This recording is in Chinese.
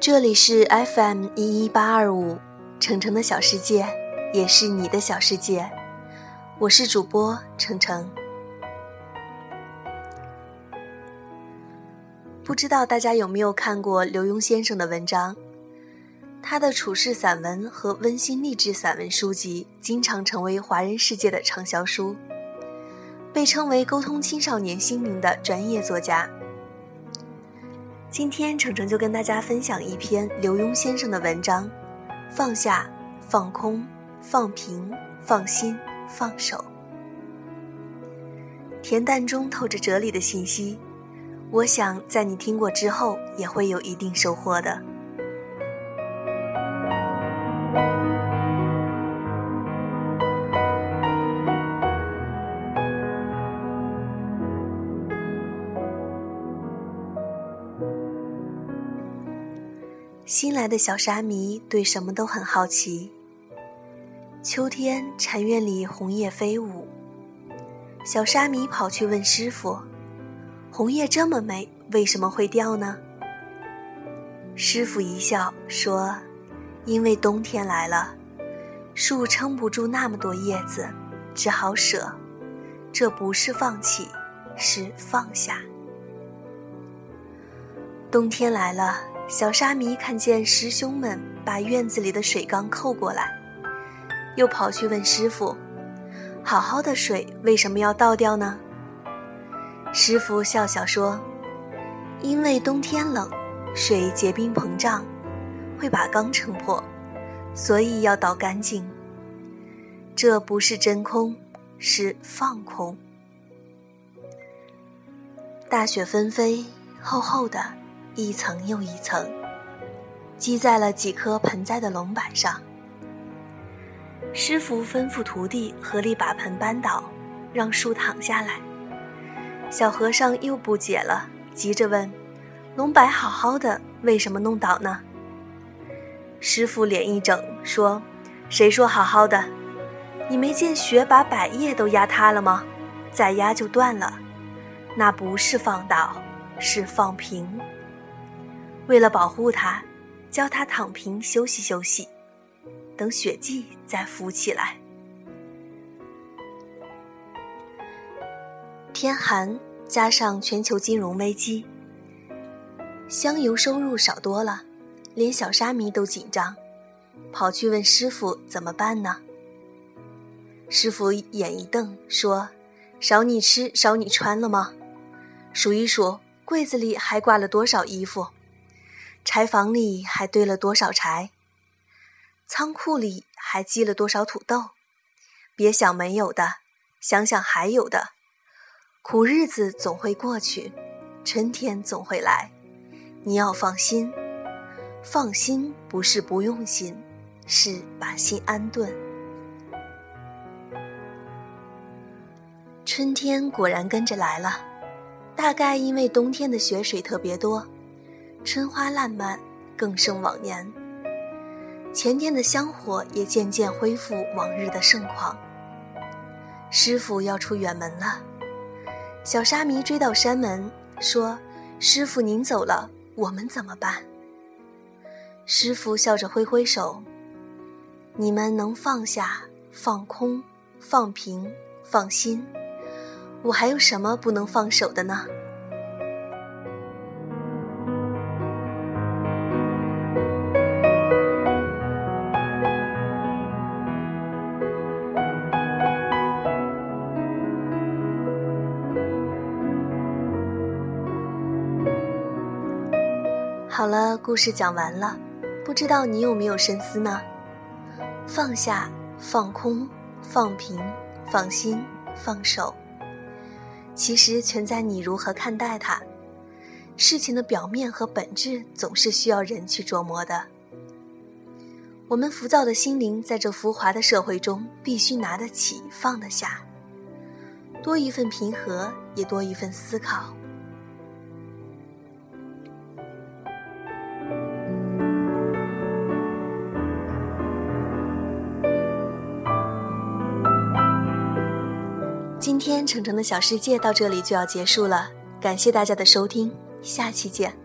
这里是 FM 一一八二五，程程的小世界，也是你的小世界。我是主播程程。不知道大家有没有看过刘墉先生的文章？他的处世散文和温馨励志散文书籍经常成为华人世界的畅销书，被称为沟通青少年心灵的专业作家。今天程程就跟大家分享一篇刘墉先生的文章：放下、放空、放平、放心、放手。恬淡中透着哲理的信息，我想在你听过之后也会有一定收获的。新来的小沙弥对什么都很好奇。秋天禅院里红叶飞舞，小沙弥跑去问师傅：“红叶这么美，为什么会掉呢？”师傅一笑说：“因为冬天来了，树撑不住那么多叶子，只好舍。这不是放弃，是放下。冬天来了。”小沙弥看见师兄们把院子里的水缸扣过来，又跑去问师傅：“好好的水为什么要倒掉呢？”师傅笑笑说：“因为冬天冷，水结冰膨胀，会把缸撑破，所以要倒干净。这不是真空，是放空。”大雪纷飞，厚厚的。一层又一层，积在了几棵盆栽的龙板上。师傅吩咐徒弟合力把盆搬倒，让树躺下来。小和尚又不解了，急着问：“龙柏好好的，为什么弄倒呢？”师傅脸一整，说：“谁说好好的？你没见雪把柏叶都压塌了吗？再压就断了。那不是放倒，是放平。”为了保护他，教他躺平休息休息，等雪季再浮起来。天寒加上全球金融危机，香油收入少多了，连小沙弥都紧张，跑去问师傅怎么办呢？师傅眼一瞪，说：“少你吃少你穿了吗？数一数柜子里还挂了多少衣服。”柴房里还堆了多少柴？仓库里还积了多少土豆？别想没有的，想想还有的。苦日子总会过去，春天总会来。你要放心，放心不是不用心，是把心安顿。春天果然跟着来了，大概因为冬天的雪水特别多。春花烂漫，更胜往年。前殿的香火也渐渐恢复往日的盛况。师傅要出远门了，小沙弥追到山门，说：“师傅您走了，我们怎么办？”师傅笑着挥挥手：“你们能放下、放空、放平、放心，我还有什么不能放手的呢？”好了，故事讲完了，不知道你有没有深思呢？放下、放空、放平、放心、放手，其实全在你如何看待它。事情的表面和本质总是需要人去琢磨的。我们浮躁的心灵在这浮华的社会中，必须拿得起，放得下，多一份平和，也多一份思考。今天程程的小世界到这里就要结束了，感谢大家的收听，下期见。